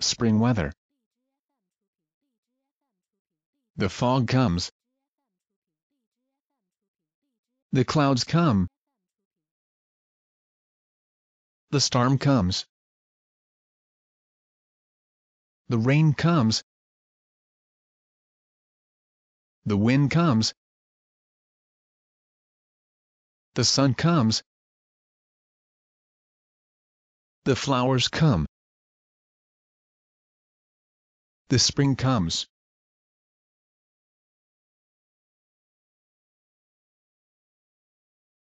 spring weather. The fog comes. The clouds come. The storm comes. The rain comes. The wind comes. The sun comes. The flowers come. The spring comes.